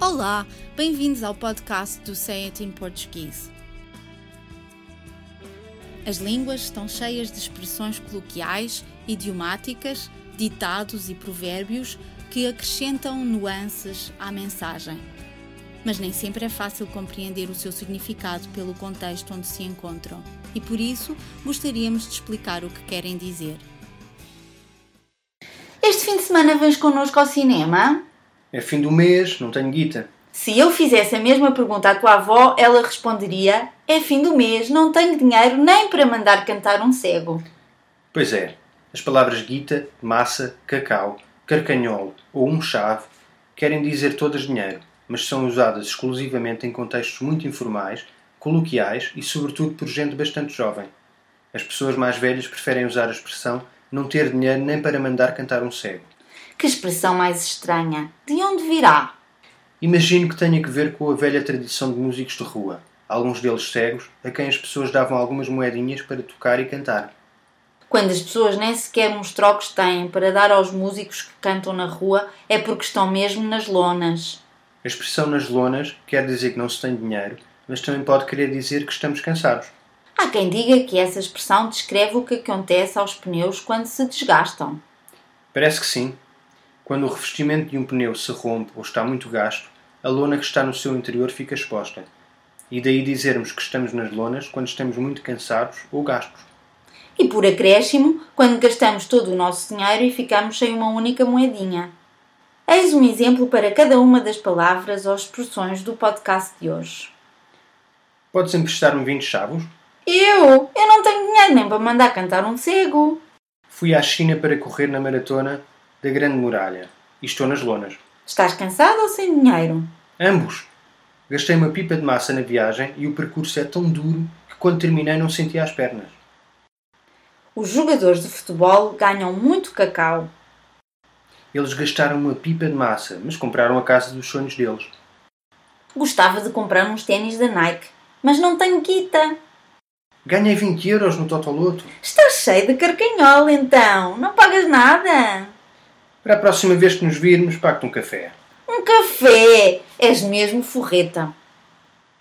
Olá, bem-vindos ao podcast do Say It in Português. As línguas estão cheias de expressões coloquiais, idiomáticas, ditados e provérbios que acrescentam nuances à mensagem. Mas nem sempre é fácil compreender o seu significado pelo contexto onde se encontram, e por isso gostaríamos de explicar o que querem dizer. Este fim de semana vens connosco ao cinema? É fim do mês, não tenho guita. Se eu fizesse a mesma pergunta à tua avó, ela responderia: É fim do mês, não tenho dinheiro nem para mandar cantar um cego. Pois é, as palavras guita, massa, cacau, carcanhol ou um chave querem dizer todas dinheiro, mas são usadas exclusivamente em contextos muito informais, coloquiais e, sobretudo, por gente bastante jovem. As pessoas mais velhas preferem usar a expressão não ter dinheiro nem para mandar cantar um cego. Que expressão mais estranha! De onde virá? Imagino que tenha que ver com a velha tradição de músicos de rua, alguns deles cegos, a quem as pessoas davam algumas moedinhas para tocar e cantar. Quando as pessoas nem sequer uns trocos têm para dar aos músicos que cantam na rua, é porque estão mesmo nas lonas. A expressão nas lonas quer dizer que não se tem dinheiro, mas também pode querer dizer que estamos cansados. Há quem diga que essa expressão descreve o que acontece aos pneus quando se desgastam. Parece que sim. Quando o revestimento de um pneu se rompe ou está muito gasto, a lona que está no seu interior fica exposta. E daí dizermos que estamos nas lonas quando estamos muito cansados ou gastos. E por acréscimo, quando gastamos todo o nosso dinheiro e ficamos sem uma única moedinha. Eis um exemplo para cada uma das palavras ou expressões do podcast de hoje. Podes emprestar-me 20 chavos? Eu? Eu não tenho dinheiro nem para mandar cantar um cego. Fui à China para correr na maratona da Grande Muralha e estou nas lonas. Estás cansado ou sem dinheiro? Ambos! Gastei uma pipa de massa na viagem e o percurso é tão duro que quando terminei não sentia as pernas. Os jogadores de futebol ganham muito cacau. Eles gastaram uma pipa de massa, mas compraram a casa dos sonhos deles. Gostava de comprar uns ténis da Nike, mas não tenho guita. Ganhei 20 euros no Totoloto. Estás cheio de carcanhola então, não pagas nada. Para a próxima vez que nos virmos, pago-te um café. Um café! És mesmo forreta.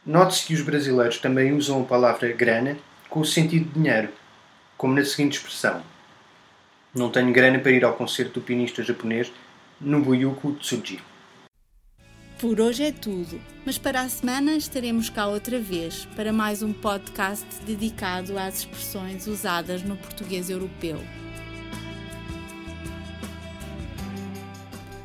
Note-se que os brasileiros também usam a palavra grana com o sentido de dinheiro, como na seguinte expressão: Não tenho grana para ir ao concerto do pianista japonês Nobuyuki Tsuji. Por hoje é tudo, mas para a semana estaremos cá outra vez para mais um podcast dedicado às expressões usadas no português europeu.